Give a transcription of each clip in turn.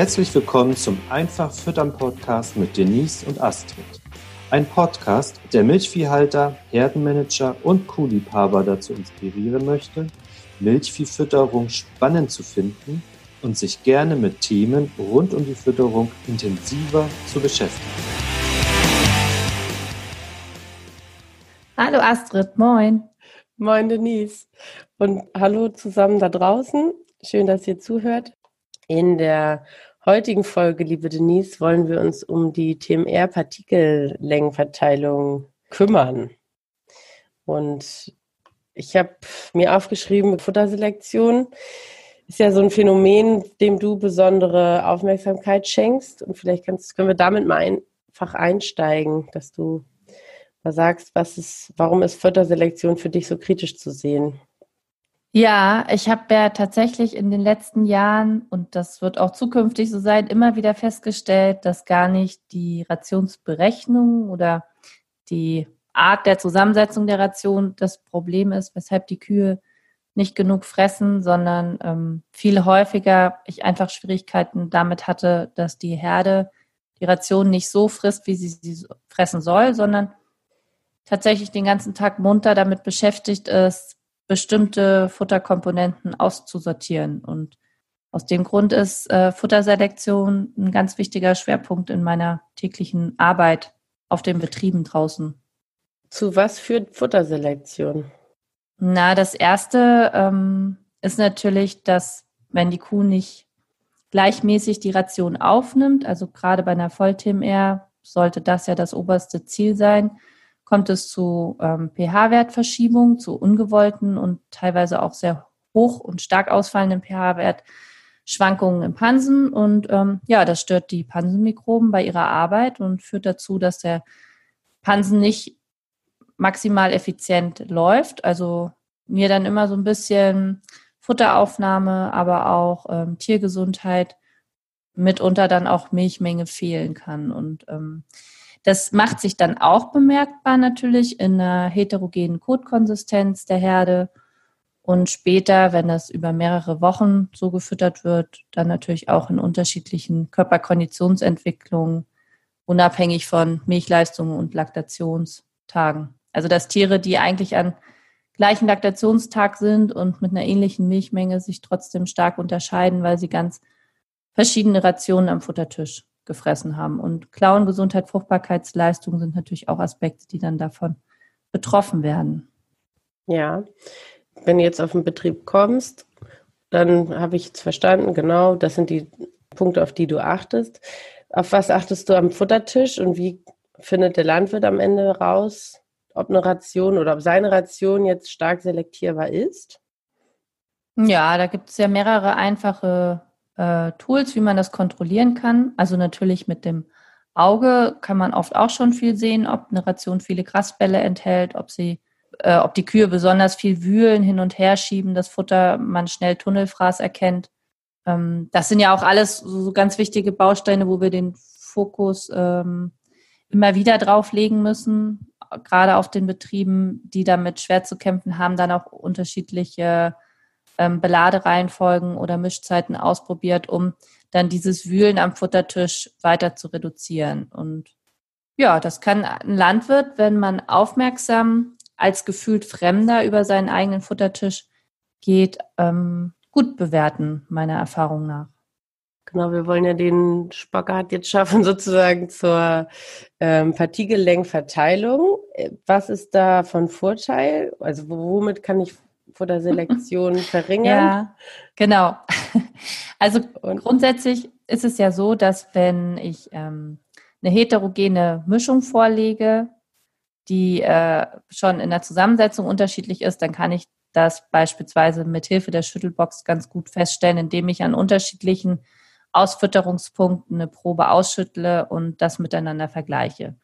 Herzlich willkommen zum Einfach Füttern Podcast mit Denise und Astrid. Ein Podcast, der Milchviehhalter, Herdenmanager und Kuhliebhaber dazu inspirieren möchte, Milchviehfütterung spannend zu finden und sich gerne mit Themen rund um die Fütterung intensiver zu beschäftigen. Hallo Astrid, moin. Moin Denise und hallo zusammen da draußen. Schön, dass ihr zuhört. In der heutigen Folge, liebe Denise, wollen wir uns um die TMR-Partikellängenverteilung kümmern. Und ich habe mir aufgeschrieben, Futterselektion ist ja so ein Phänomen, dem du besondere Aufmerksamkeit schenkst. Und vielleicht kannst, können wir damit mal einfach einsteigen, dass du mal sagst, was ist, warum ist Futterselektion für dich so kritisch zu sehen? Ja, ich habe ja tatsächlich in den letzten Jahren, und das wird auch zukünftig so sein, immer wieder festgestellt, dass gar nicht die Rationsberechnung oder die Art der Zusammensetzung der Ration das Problem ist, weshalb die Kühe nicht genug fressen, sondern ähm, viel häufiger ich einfach Schwierigkeiten damit hatte, dass die Herde die Ration nicht so frisst, wie sie sie fressen soll, sondern tatsächlich den ganzen Tag munter damit beschäftigt ist, bestimmte Futterkomponenten auszusortieren. Und aus dem Grund ist äh, Futterselektion ein ganz wichtiger Schwerpunkt in meiner täglichen Arbeit auf den Betrieben draußen. Zu was führt Futterselektion? Na, das erste ähm, ist natürlich, dass wenn die Kuh nicht gleichmäßig die Ration aufnimmt, also gerade bei einer Voll-TMR sollte das ja das oberste Ziel sein, kommt es zu ähm, pH-Wertverschiebungen, zu ungewollten und teilweise auch sehr hoch und stark ausfallenden pH-Wertschwankungen im Pansen. Und ähm, ja, das stört die Pansenmikroben bei ihrer Arbeit und führt dazu, dass der Pansen nicht maximal effizient läuft. Also mir dann immer so ein bisschen Futteraufnahme, aber auch ähm, Tiergesundheit, mitunter dann auch Milchmenge fehlen kann. Und ähm, das macht sich dann auch bemerkbar natürlich in einer heterogenen Kotkonsistenz der Herde. Und später, wenn das über mehrere Wochen so gefüttert wird, dann natürlich auch in unterschiedlichen Körperkonditionsentwicklungen, unabhängig von Milchleistungen und Laktationstagen. Also dass Tiere, die eigentlich an gleichen Laktationstag sind und mit einer ähnlichen Milchmenge sich trotzdem stark unterscheiden, weil sie ganz verschiedene Rationen am Futtertisch gefressen haben. Und Klauen, Gesundheit, Fruchtbarkeitsleistung sind natürlich auch Aspekte, die dann davon betroffen werden. Ja, wenn du jetzt auf den Betrieb kommst, dann habe ich jetzt verstanden, genau, das sind die Punkte, auf die du achtest. Auf was achtest du am Futtertisch und wie findet der Landwirt am Ende raus, ob eine Ration oder ob seine Ration jetzt stark selektierbar ist? Ja, da gibt es ja mehrere einfache äh, Tools, wie man das kontrollieren kann. Also natürlich mit dem Auge kann man oft auch schon viel sehen, ob eine Ration viele Grasbälle enthält, ob sie, äh, ob die Kühe besonders viel wühlen, hin und her schieben, das Futter man schnell Tunnelfraß erkennt. Ähm, das sind ja auch alles so ganz wichtige Bausteine, wo wir den Fokus ähm, immer wieder drauflegen müssen, gerade auf den Betrieben, die damit schwer zu kämpfen haben, dann auch unterschiedliche ähm, Beladereihenfolgen oder Mischzeiten ausprobiert, um dann dieses Wühlen am Futtertisch weiter zu reduzieren. Und ja, das kann ein Landwirt, wenn man aufmerksam als gefühlt Fremder über seinen eigenen Futtertisch geht, ähm, gut bewerten, meiner Erfahrung nach. Genau, wir wollen ja den Spagat jetzt schaffen, sozusagen zur ähm, Partikellängverteilung. Was ist da von Vorteil? Also womit kann ich Futterselektion verringern. Ja, genau. Also Und grundsätzlich ist es ja so, dass wenn ich ähm, eine heterogene Mischung vorlege, die äh, schon in der Zusammensetzung unterschiedlich ist, dann kann ich das beispielsweise mit Hilfe der Schüttelbox ganz gut feststellen, indem ich an unterschiedlichen Ausfütterungspunkten eine Probe ausschüttle und das miteinander vergleiche.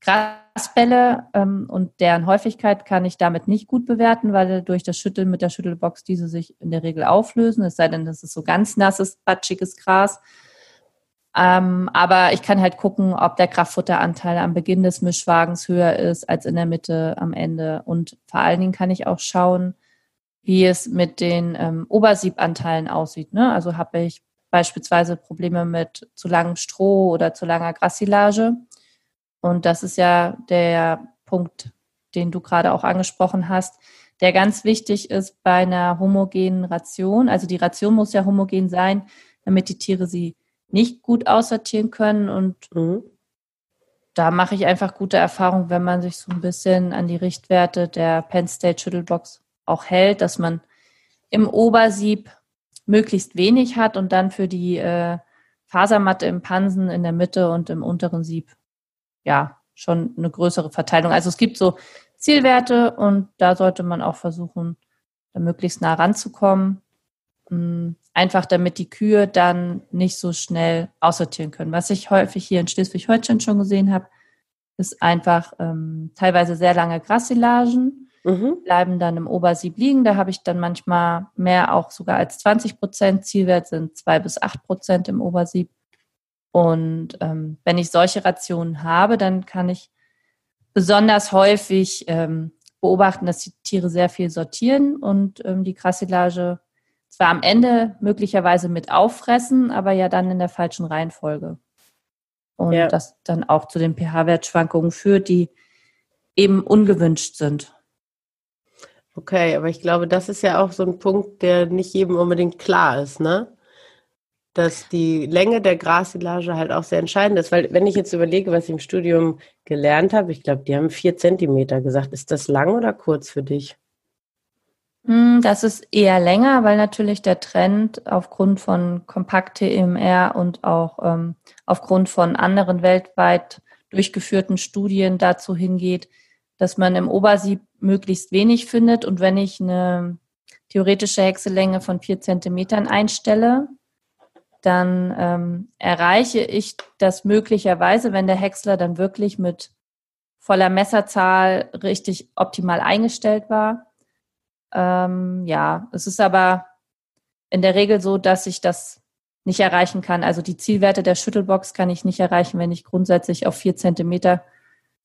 Grasbälle ähm, und deren Häufigkeit kann ich damit nicht gut bewerten, weil durch das Schütteln mit der Schüttelbox diese sich in der Regel auflösen, es sei denn, das ist so ganz nasses, batschiges Gras. Ähm, aber ich kann halt gucken, ob der Kraftfutteranteil am Beginn des Mischwagens höher ist als in der Mitte am Ende. Und vor allen Dingen kann ich auch schauen, wie es mit den ähm, Obersiebanteilen aussieht. Ne? Also habe ich beispielsweise Probleme mit zu langem Stroh oder zu langer Grassilage. Und das ist ja der Punkt, den du gerade auch angesprochen hast, der ganz wichtig ist bei einer homogenen Ration. Also die Ration muss ja homogen sein, damit die Tiere sie nicht gut aussortieren können. Und mhm. da mache ich einfach gute Erfahrungen, wenn man sich so ein bisschen an die Richtwerte der Penn State Schüttelbox auch hält, dass man im Obersieb möglichst wenig hat und dann für die äh, Fasermatte im Pansen in der Mitte und im unteren Sieb ja schon eine größere Verteilung. Also es gibt so Zielwerte und da sollte man auch versuchen, da möglichst nah ranzukommen. Mm, einfach damit die Kühe dann nicht so schnell aussortieren können. Was ich häufig hier in Schleswig-Holstein schon gesehen habe, ist einfach ähm, teilweise sehr lange Grassilagen, mhm. bleiben dann im Obersieb liegen. Da habe ich dann manchmal mehr, auch sogar als 20 Prozent. Zielwert sind zwei bis acht Prozent im Obersieb. Und ähm, wenn ich solche Rationen habe, dann kann ich besonders häufig ähm, beobachten, dass die Tiere sehr viel sortieren und ähm, die Grassilage zwar am Ende möglicherweise mit auffressen, aber ja dann in der falschen Reihenfolge. Und ja. das dann auch zu den pH-Wertschwankungen führt, die eben ungewünscht sind. Okay, aber ich glaube, das ist ja auch so ein Punkt, der nicht jedem unbedingt klar ist, ne? Dass die Länge der Grassilage halt auch sehr entscheidend ist, weil wenn ich jetzt überlege, was ich im Studium gelernt habe, ich glaube, die haben vier Zentimeter gesagt. Ist das lang oder kurz für dich? Hm, das ist eher länger, weil natürlich der Trend aufgrund von Kompakt-TMR und auch ähm, aufgrund von anderen weltweit durchgeführten Studien dazu hingeht, dass man im Obersieb möglichst wenig findet. Und wenn ich eine theoretische Häckselänge von vier Zentimetern einstelle, dann ähm, erreiche ich das möglicherweise, wenn der Häcksler dann wirklich mit voller Messerzahl richtig optimal eingestellt war, ähm, ja, es ist aber in der Regel so, dass ich das nicht erreichen kann. Also die Zielwerte der Schüttelbox kann ich nicht erreichen, wenn ich grundsätzlich auf vier Zentimeter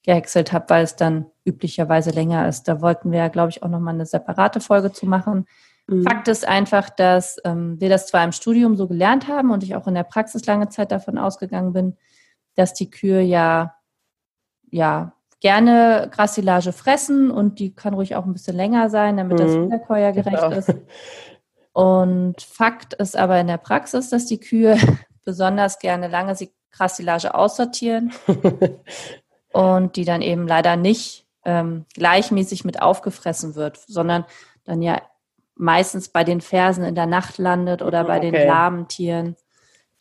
gehäckselt habe, weil es dann üblicherweise länger ist. Da wollten wir ja, glaube ich, auch nochmal eine separate Folge zu machen. Mhm. Fakt ist einfach, dass ähm, wir das zwar im Studium so gelernt haben und ich auch in der Praxis lange Zeit davon ausgegangen bin, dass die Kühe ja, ja gerne Grassilage fressen und die kann ruhig auch ein bisschen länger sein, damit das mhm. wiederkäuergerecht genau. ist. Und Fakt ist aber in der Praxis, dass die Kühe besonders gerne lange Grassilage aussortieren und die dann eben leider nicht ähm, gleichmäßig mit aufgefressen wird, sondern dann ja meistens bei den Fersen in der Nacht landet oder bei okay. den lahmen Tieren,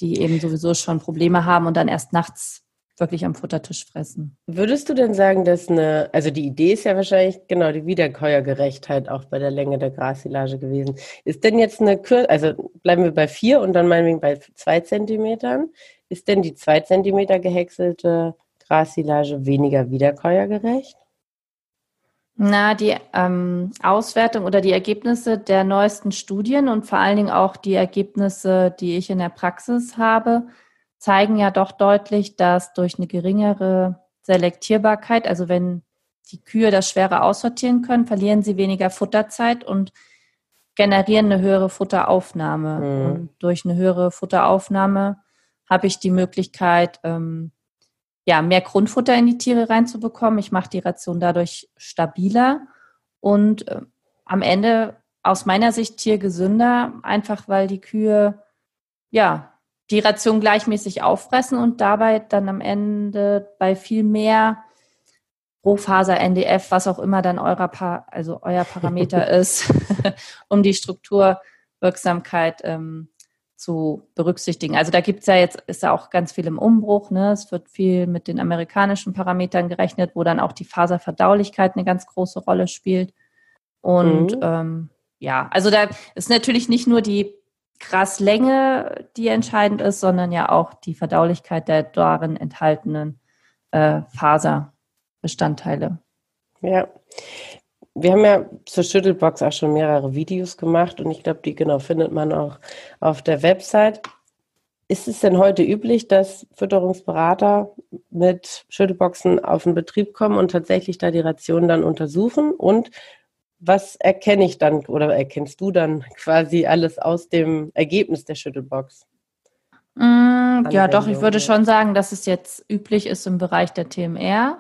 die eben sowieso schon Probleme haben und dann erst nachts wirklich am Futtertisch fressen. Würdest du denn sagen, dass eine, also die Idee ist ja wahrscheinlich genau die Wiederkäuergerechtheit auch bei der Länge der Grassilage gewesen. Ist denn jetzt eine Kür also bleiben wir bei vier und dann meinetwegen bei zwei Zentimetern, ist denn die zwei Zentimeter gehäckselte Grassilage weniger wiederkäuergerecht? Na, die ähm, Auswertung oder die Ergebnisse der neuesten Studien und vor allen Dingen auch die Ergebnisse, die ich in der Praxis habe, zeigen ja doch deutlich, dass durch eine geringere Selektierbarkeit, also wenn die Kühe das schwerer aussortieren können, verlieren sie weniger Futterzeit und generieren eine höhere Futteraufnahme. Mhm. Und durch eine höhere Futteraufnahme habe ich die Möglichkeit, ähm, ja, mehr Grundfutter in die Tiere reinzubekommen. Ich mache die Ration dadurch stabiler und äh, am Ende aus meiner Sicht tiergesünder, einfach weil die Kühe ja die Ration gleichmäßig auffressen und dabei dann am Ende bei viel mehr Rohfaser, NDF, was auch immer dann eurer pa also euer Parameter ist, um die Strukturwirksamkeit ähm, zu berücksichtigen. Also da gibt es ja jetzt, ist ja auch ganz viel im Umbruch. Ne? Es wird viel mit den amerikanischen Parametern gerechnet, wo dann auch die Faserverdaulichkeit eine ganz große Rolle spielt. Und mhm. ähm, ja, also da ist natürlich nicht nur die Graslänge, die entscheidend ist, sondern ja auch die Verdaulichkeit der darin enthaltenen äh, Faserbestandteile. Ja. Wir haben ja zur Schüttelbox auch schon mehrere Videos gemacht und ich glaube, die genau findet man auch auf der Website. Ist es denn heute üblich, dass Fütterungsberater mit Schüttelboxen auf den Betrieb kommen und tatsächlich da die Ration dann untersuchen? Und was erkenne ich dann oder erkennst du dann quasi alles aus dem Ergebnis der Schüttelbox? Mm, ja, doch, ich würde schon sagen, dass es jetzt üblich ist im Bereich der TMR.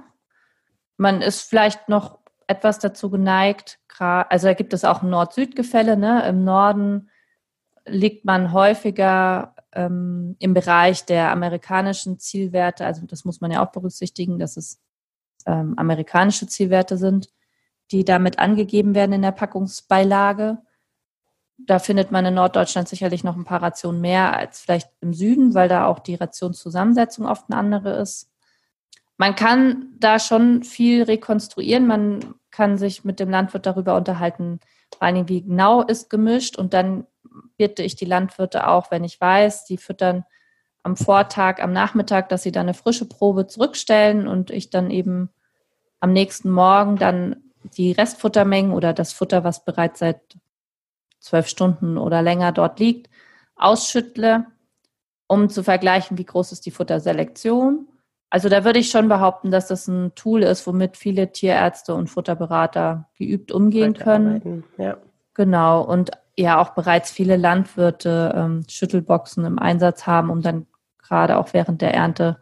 Man ist vielleicht noch etwas dazu geneigt, also da gibt es auch Nord-Süd-Gefälle. Ne? Im Norden liegt man häufiger ähm, im Bereich der amerikanischen Zielwerte. Also das muss man ja auch berücksichtigen, dass es ähm, amerikanische Zielwerte sind, die damit angegeben werden in der Packungsbeilage. Da findet man in Norddeutschland sicherlich noch ein paar Rationen mehr als vielleicht im Süden, weil da auch die Rationszusammensetzung oft eine andere ist. Man kann da schon viel rekonstruieren. Man kann sich mit dem Landwirt darüber unterhalten, vor allem wie genau ist gemischt. Und dann bitte ich die Landwirte auch, wenn ich weiß, die füttern am Vortag, am Nachmittag, dass sie dann eine frische Probe zurückstellen und ich dann eben am nächsten Morgen dann die Restfuttermengen oder das Futter, was bereits seit zwölf Stunden oder länger dort liegt, ausschüttle, um zu vergleichen, wie groß ist die Futterselektion. Also da würde ich schon behaupten, dass das ein Tool ist, womit viele Tierärzte und Futterberater geübt umgehen können. Ja. Genau. Und ja auch bereits viele Landwirte ähm, Schüttelboxen im Einsatz haben, um dann gerade auch während der Ernte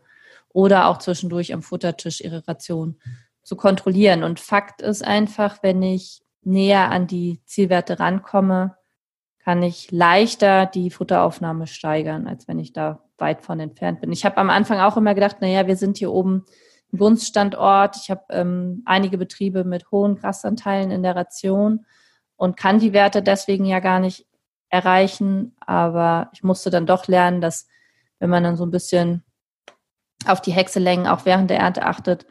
oder auch zwischendurch am Futtertisch ihre Ration zu kontrollieren. Und Fakt ist einfach, wenn ich näher an die Zielwerte rankomme, kann ich leichter die Futteraufnahme steigern, als wenn ich da weit von entfernt bin. Ich habe am Anfang auch immer gedacht, naja, wir sind hier oben ein Gunststandort. Ich habe ähm, einige Betriebe mit hohen Grasanteilen in der Ration und kann die Werte deswegen ja gar nicht erreichen. Aber ich musste dann doch lernen, dass wenn man dann so ein bisschen auf die Hexelängen auch während der Ernte achtet,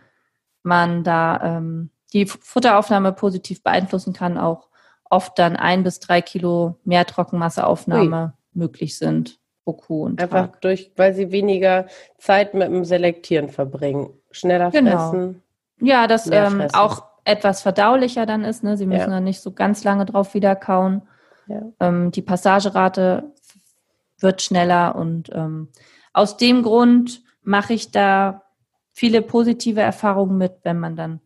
man da ähm, die Futteraufnahme positiv beeinflussen kann, auch oft dann ein bis drei Kilo mehr Trockenmasseaufnahme Ui. möglich sind pro Kuh und Einfach Tag. durch, weil sie weniger Zeit mit dem Selektieren verbringen. Schneller genau. fressen. Ja, das ähm, auch etwas verdaulicher dann ist. Ne? Sie müssen ja. dann nicht so ganz lange drauf wieder kauen. Ja. Ähm, die Passagerate wird schneller und ähm, aus dem Grund mache ich da viele positive Erfahrungen mit, wenn man dann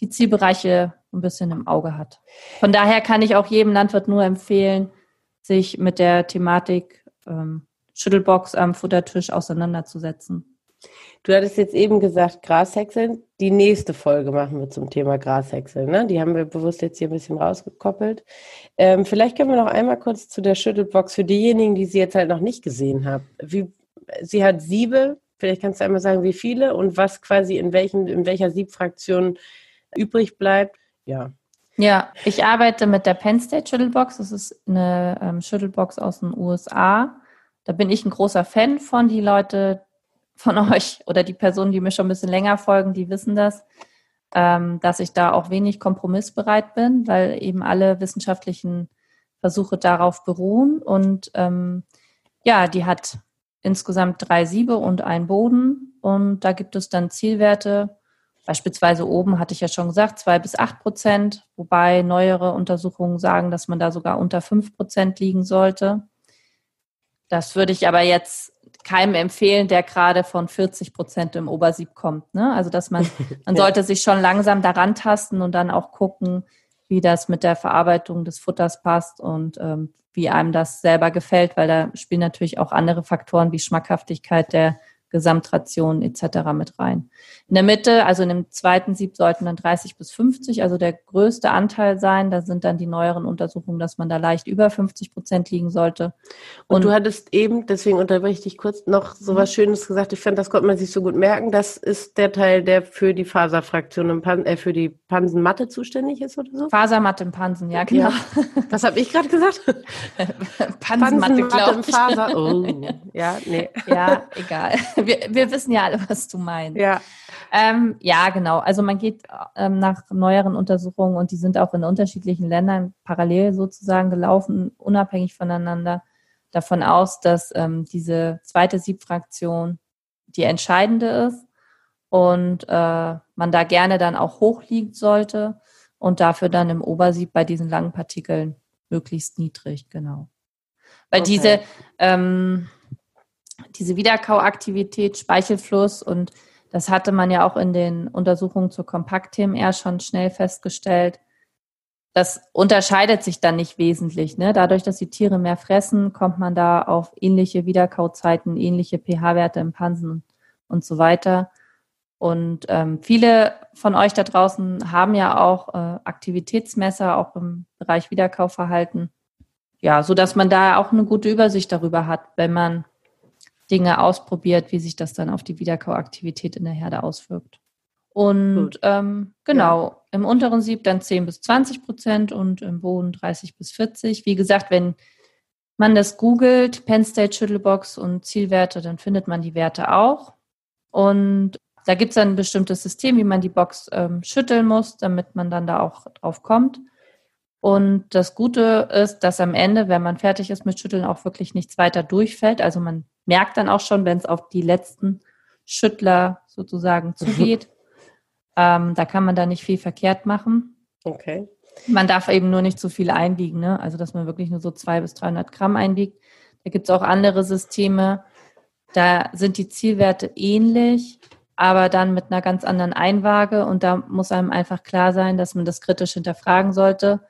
die Zielbereiche ein bisschen im Auge hat. Von daher kann ich auch jedem Landwirt nur empfehlen, sich mit der Thematik ähm, Schüttelbox am Futtertisch auseinanderzusetzen. Du hattest jetzt eben gesagt, Grashäckseln. Die nächste Folge machen wir zum Thema Grashäckseln. Ne? Die haben wir bewusst jetzt hier ein bisschen rausgekoppelt. Ähm, vielleicht können wir noch einmal kurz zu der Schüttelbox für diejenigen, die sie jetzt halt noch nicht gesehen haben. Wie, sie hat Siebe. Vielleicht kannst du einmal sagen, wie viele und was quasi in, welchen, in welcher Siebfraktion übrig bleibt. Ja. Ja, ich arbeite mit der Penn State Schüttelbox. Das ist eine ähm, Schüttelbox aus den USA. Da bin ich ein großer Fan von. Die Leute von euch oder die Personen, die mir schon ein bisschen länger folgen, die wissen das, ähm, dass ich da auch wenig kompromissbereit bin, weil eben alle wissenschaftlichen Versuche darauf beruhen. Und ähm, ja, die hat insgesamt drei Siebe und einen Boden. Und da gibt es dann Zielwerte Beispielsweise oben hatte ich ja schon gesagt, zwei bis acht Prozent, wobei neuere Untersuchungen sagen, dass man da sogar unter fünf Prozent liegen sollte. Das würde ich aber jetzt keinem empfehlen, der gerade von 40 Prozent im Obersieb kommt. Ne? Also dass man, man sollte sich schon langsam daran tasten und dann auch gucken, wie das mit der Verarbeitung des Futters passt und ähm, wie einem das selber gefällt, weil da spielen natürlich auch andere Faktoren wie Schmackhaftigkeit der Gesamtration etc. mit rein. In der Mitte, also in dem zweiten Sieb, sollten dann 30 bis 50, also der größte Anteil sein. Da sind dann die neueren Untersuchungen, dass man da leicht über 50 Prozent liegen sollte. Und, Und du hattest eben, deswegen unterbreche ich dich kurz, noch so was Schönes gesagt. Ich fand, das konnte man sich so gut merken. Das ist der Teil, der für die Faserfraktion im Pan äh, für die Pansenmatte zuständig ist oder so? Fasermatte im Pansen, ja, genau. Ja. Was habe ich gerade gesagt? Pansenmatte, Pansenmatte im Faser. Oh, ja, nee. Ja, egal wir, wir wissen ja alle, was du meinst. Ja. Ähm, ja, genau. Also man geht ähm, nach neueren Untersuchungen und die sind auch in unterschiedlichen Ländern parallel sozusagen gelaufen, unabhängig voneinander, davon aus, dass ähm, diese zweite Siebfraktion die entscheidende ist und äh, man da gerne dann auch hoch liegt sollte und dafür dann im Obersieb bei diesen langen Partikeln möglichst niedrig, genau. Weil okay. diese ähm, diese Wiederkauaktivität, Speichelfluss und das hatte man ja auch in den Untersuchungen zur Kompakt-TMR schon schnell festgestellt, das unterscheidet sich dann nicht wesentlich. Ne? Dadurch, dass die Tiere mehr fressen, kommt man da auf ähnliche Wiederkauzeiten, ähnliche pH-Werte im Pansen und so weiter. Und ähm, viele von euch da draußen haben ja auch äh, Aktivitätsmesser, auch im Bereich Wiederkaufverhalten. Ja, so dass man da auch eine gute Übersicht darüber hat, wenn man Dinge ausprobiert, wie sich das dann auf die Wiederkauaktivität in der Herde auswirkt. Und ähm, genau, ja. im unteren Sieb dann 10 bis 20 Prozent und im Boden 30 bis 40. Wie gesagt, wenn man das googelt, Penn State Schüttelbox und Zielwerte, dann findet man die Werte auch. Und da gibt es dann ein bestimmtes System, wie man die Box ähm, schütteln muss, damit man dann da auch drauf kommt. Und das Gute ist, dass am Ende, wenn man fertig ist mit Schütteln, auch wirklich nichts weiter durchfällt. Also man merkt dann auch schon, wenn es auf die letzten Schüttler sozusagen zugeht. Ähm, da kann man da nicht viel verkehrt machen. Okay. Man darf eben nur nicht zu viel einwiegen, ne? also dass man wirklich nur so 200 bis 300 Gramm einwiegt. Da gibt es auch andere Systeme, da sind die Zielwerte ähnlich, aber dann mit einer ganz anderen Einwaage und da muss einem einfach klar sein, dass man das kritisch hinterfragen sollte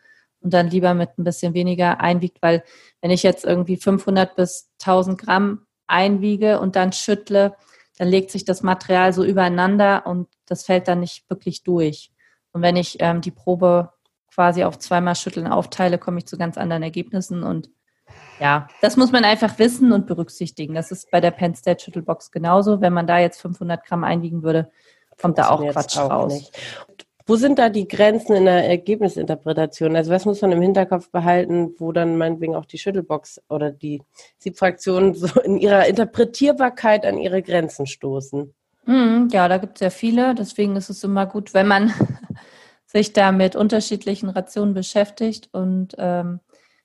und dann lieber mit ein bisschen weniger einwiegt, weil wenn ich jetzt irgendwie 500 bis 1000 Gramm einwiege und dann schüttle, dann legt sich das Material so übereinander und das fällt dann nicht wirklich durch. Und wenn ich ähm, die Probe quasi auf zweimal Schütteln aufteile, komme ich zu ganz anderen Ergebnissen. Und ja, das muss man einfach wissen und berücksichtigen. Das ist bei der Penn State Schüttelbox genauso. Wenn man da jetzt 500 Gramm einwiegen würde, kommt da auch Quatsch auch raus. Nicht. Wo sind da die Grenzen in der Ergebnisinterpretation? Also was muss man im Hinterkopf behalten, wo dann meinetwegen auch die Schüttelbox oder die Siebfraktionen so in ihrer Interpretierbarkeit an ihre Grenzen stoßen? Mhm, ja, da gibt es ja viele. Deswegen ist es immer gut, wenn man sich da mit unterschiedlichen Rationen beschäftigt und ähm,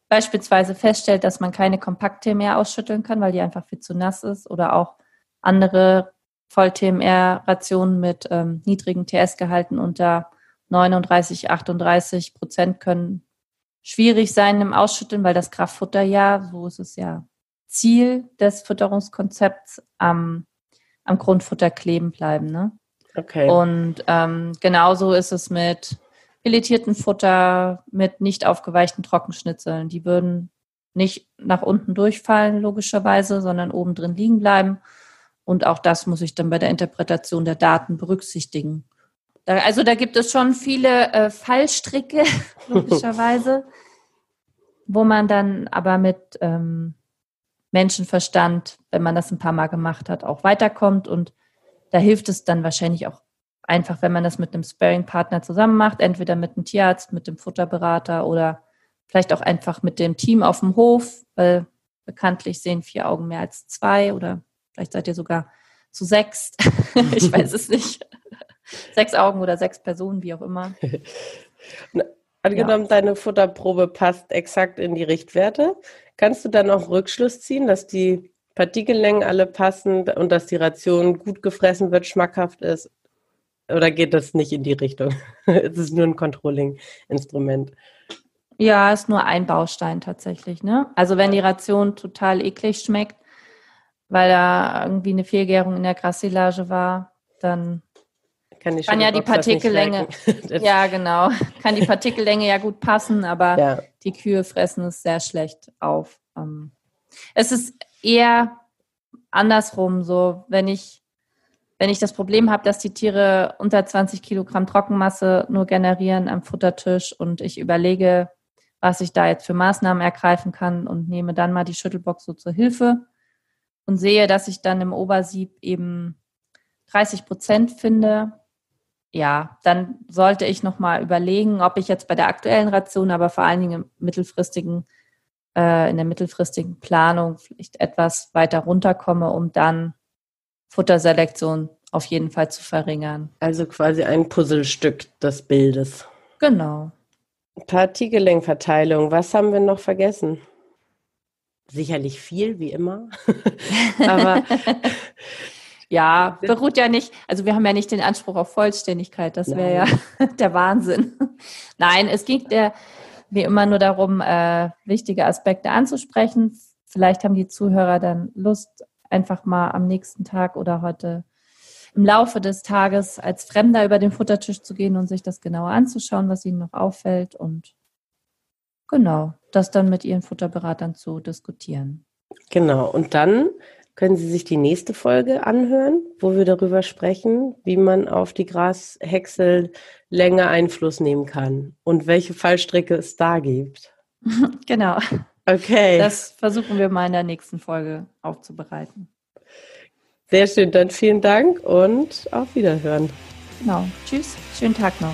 beispielsweise feststellt, dass man keine Kompakte mehr ausschütteln kann, weil die einfach viel zu nass ist oder auch andere Voll-TMR-Rationen mit ähm, niedrigen TS-Gehalten unter 39, 38 Prozent können schwierig sein im Ausschütteln, weil das Kraftfutter ja, so ist es ja Ziel des Fütterungskonzepts, am, am Grundfutter kleben bleiben. Ne? Okay. Und ähm, genauso ist es mit filetierten Futter, mit nicht aufgeweichten Trockenschnitzeln. Die würden nicht nach unten durchfallen, logischerweise, sondern oben drin liegen bleiben. Und auch das muss ich dann bei der Interpretation der Daten berücksichtigen. Also da gibt es schon viele äh, Fallstricke, logischerweise, wo man dann aber mit ähm, Menschenverstand, wenn man das ein paar Mal gemacht hat, auch weiterkommt. Und da hilft es dann wahrscheinlich auch einfach, wenn man das mit einem Sparing-Partner zusammen macht, entweder mit einem Tierarzt, mit dem Futterberater oder vielleicht auch einfach mit dem Team auf dem Hof, weil bekanntlich sehen vier Augen mehr als zwei oder Vielleicht seid ihr sogar zu sechs. ich weiß es nicht. Sechs Augen oder sechs Personen, wie auch immer. Angenommen, ja. deine Futterprobe passt exakt in die Richtwerte, kannst du dann auch Rückschluss ziehen, dass die Partikellängen alle passen und dass die Ration gut gefressen wird, schmackhaft ist? Oder geht das nicht in die Richtung? es ist nur ein Controlling-Instrument. Ja, ist nur ein Baustein tatsächlich. Ne? Also wenn die Ration total eklig schmeckt, weil da irgendwie eine Fehlgärung in der Grassilage war, dann kann, kann ja die Partikellänge, ja genau, kann die Partikellänge ja gut passen, aber ja. die Kühe fressen es sehr schlecht auf. Ähm, es ist eher andersrum, so wenn ich wenn ich das Problem habe, dass die Tiere unter 20 Kilogramm Trockenmasse nur generieren am Futtertisch und ich überlege, was ich da jetzt für Maßnahmen ergreifen kann und nehme dann mal die Schüttelbox so zur Hilfe, und sehe, dass ich dann im Obersieb eben 30 Prozent finde, ja, dann sollte ich nochmal überlegen, ob ich jetzt bei der aktuellen Ration, aber vor allen Dingen im mittelfristigen, äh, in der mittelfristigen Planung vielleicht etwas weiter runterkomme, um dann Futterselektion auf jeden Fall zu verringern. Also quasi ein Puzzlestück des Bildes. Genau. Partikelengverteilung, was haben wir noch vergessen? sicherlich viel, wie immer. Aber ja, beruht ja nicht, also wir haben ja nicht den Anspruch auf Vollständigkeit, das wäre ja der Wahnsinn. Nein, es ging der wie immer nur darum, äh, wichtige Aspekte anzusprechen. Vielleicht haben die Zuhörer dann Lust, einfach mal am nächsten Tag oder heute im Laufe des Tages als Fremder über den Futtertisch zu gehen und sich das genauer anzuschauen, was ihnen noch auffällt. Und genau, das dann mit ihren Futterberatern zu diskutieren. Genau, und dann können Sie sich die nächste Folge anhören, wo wir darüber sprechen, wie man auf die Grashäcksellänge Einfluss nehmen kann und welche Fallstricke es da gibt. genau. Okay. Das versuchen wir mal in der nächsten Folge aufzubereiten. Sehr schön, dann vielen Dank und auf Wiederhören. Genau. Tschüss, schönen Tag noch.